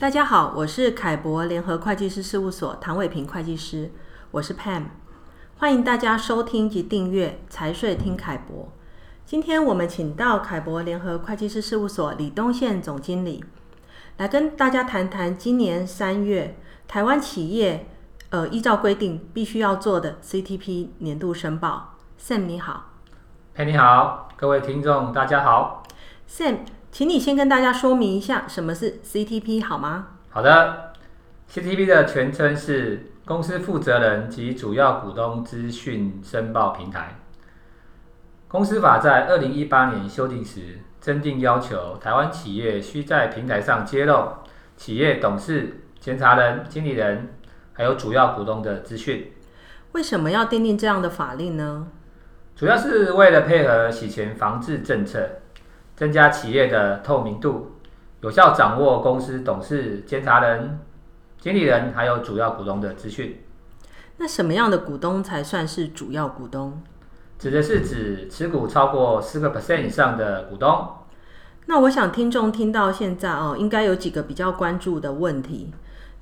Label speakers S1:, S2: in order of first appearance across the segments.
S1: 大家好，我是凯博联合会计师事务所唐伟平会计师，我是 Pam，欢迎大家收听及订阅财税听凯博。今天我们请到凯博联合会计师事务所李东宪总经理来跟大家谈谈今年三月台湾企业呃依照规定必须要做的 CTP 年度申报。Sam 你好，
S2: 嘿、hey, 你好，各位听众大家好
S1: ，Sam。请你先跟大家说明一下什么是 CTP 好吗？
S2: 好的，CTP 的全称是公司负责人及主要股东资讯申报平台。公司法在二零一八年修订时，增订要求台湾企业需在平台上揭露企业董事、监察人、经理人还有主要股东的资讯。
S1: 为什么要订定这样的法令呢？
S2: 主要是为了配合洗钱防治政策。增加企业的透明度，有效掌握公司董事、监察人、经理人还有主要股东的资讯。
S1: 那什么样的股东才算是主要股东？
S2: 指的是指持股超过四个 percent 以上的股东。
S1: 那我想听众听到现在哦，应该有几个比较关注的问题。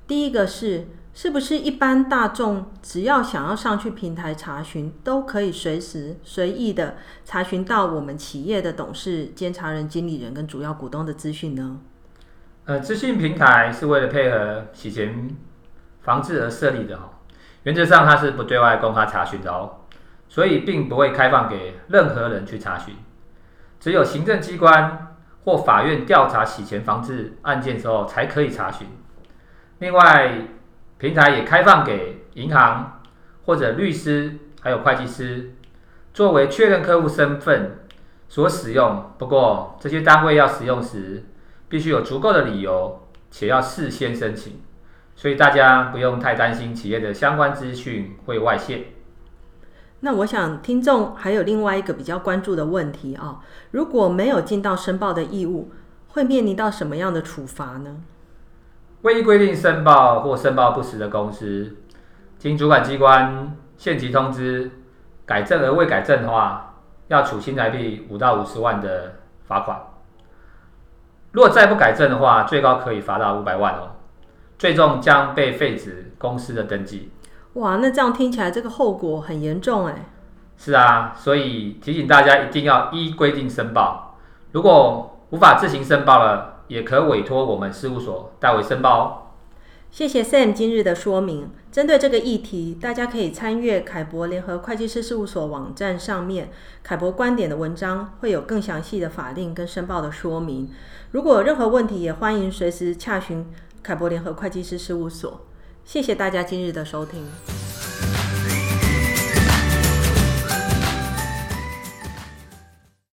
S1: 第一个是。是不是一般大众只要想要上去平台查询，都可以随时随意的查询到我们企业的董事、监察人、经理人跟主要股东的资讯呢？
S2: 呃，资讯平台是为了配合洗钱防治而设立的哦。原则上它是不对外公开查询的哦，所以并不会开放给任何人去查询，只有行政机关或法院调查洗钱防治案件的时候才可以查询。另外，平台也开放给银行或者律师，还有会计师，作为确认客户身份所使用。不过，这些单位要使用时，必须有足够的理由，且要事先申请。所以大家不用太担心企业的相关资讯会外泄。
S1: 那我想听众还有另外一个比较关注的问题啊，如果没有尽到申报的义务，会面临到什么样的处罚呢？
S2: 未依规定申报或申报不实的公司，经主管机关限期通知改正而未改正的话，要处新台币五到五十万的罚款。如果再不改正的话，最高可以罚到五百万哦。最终将被废止公司的登记。
S1: 哇，那这样听起来这个后果很严重哎。
S2: 是啊，所以提醒大家一定要依规定申报。如果无法自行申报了，也可委托我们事务所代为申报。
S1: 谢谢 Sam 今日的说明。针对这个议题，大家可以参阅凯博联合会计师事务所网站上面凯博观点的文章，会有更详细的法令跟申报的说明。如果有任何问题，也欢迎随时洽询凯博联合会计师事务所。谢谢大家今日的收听。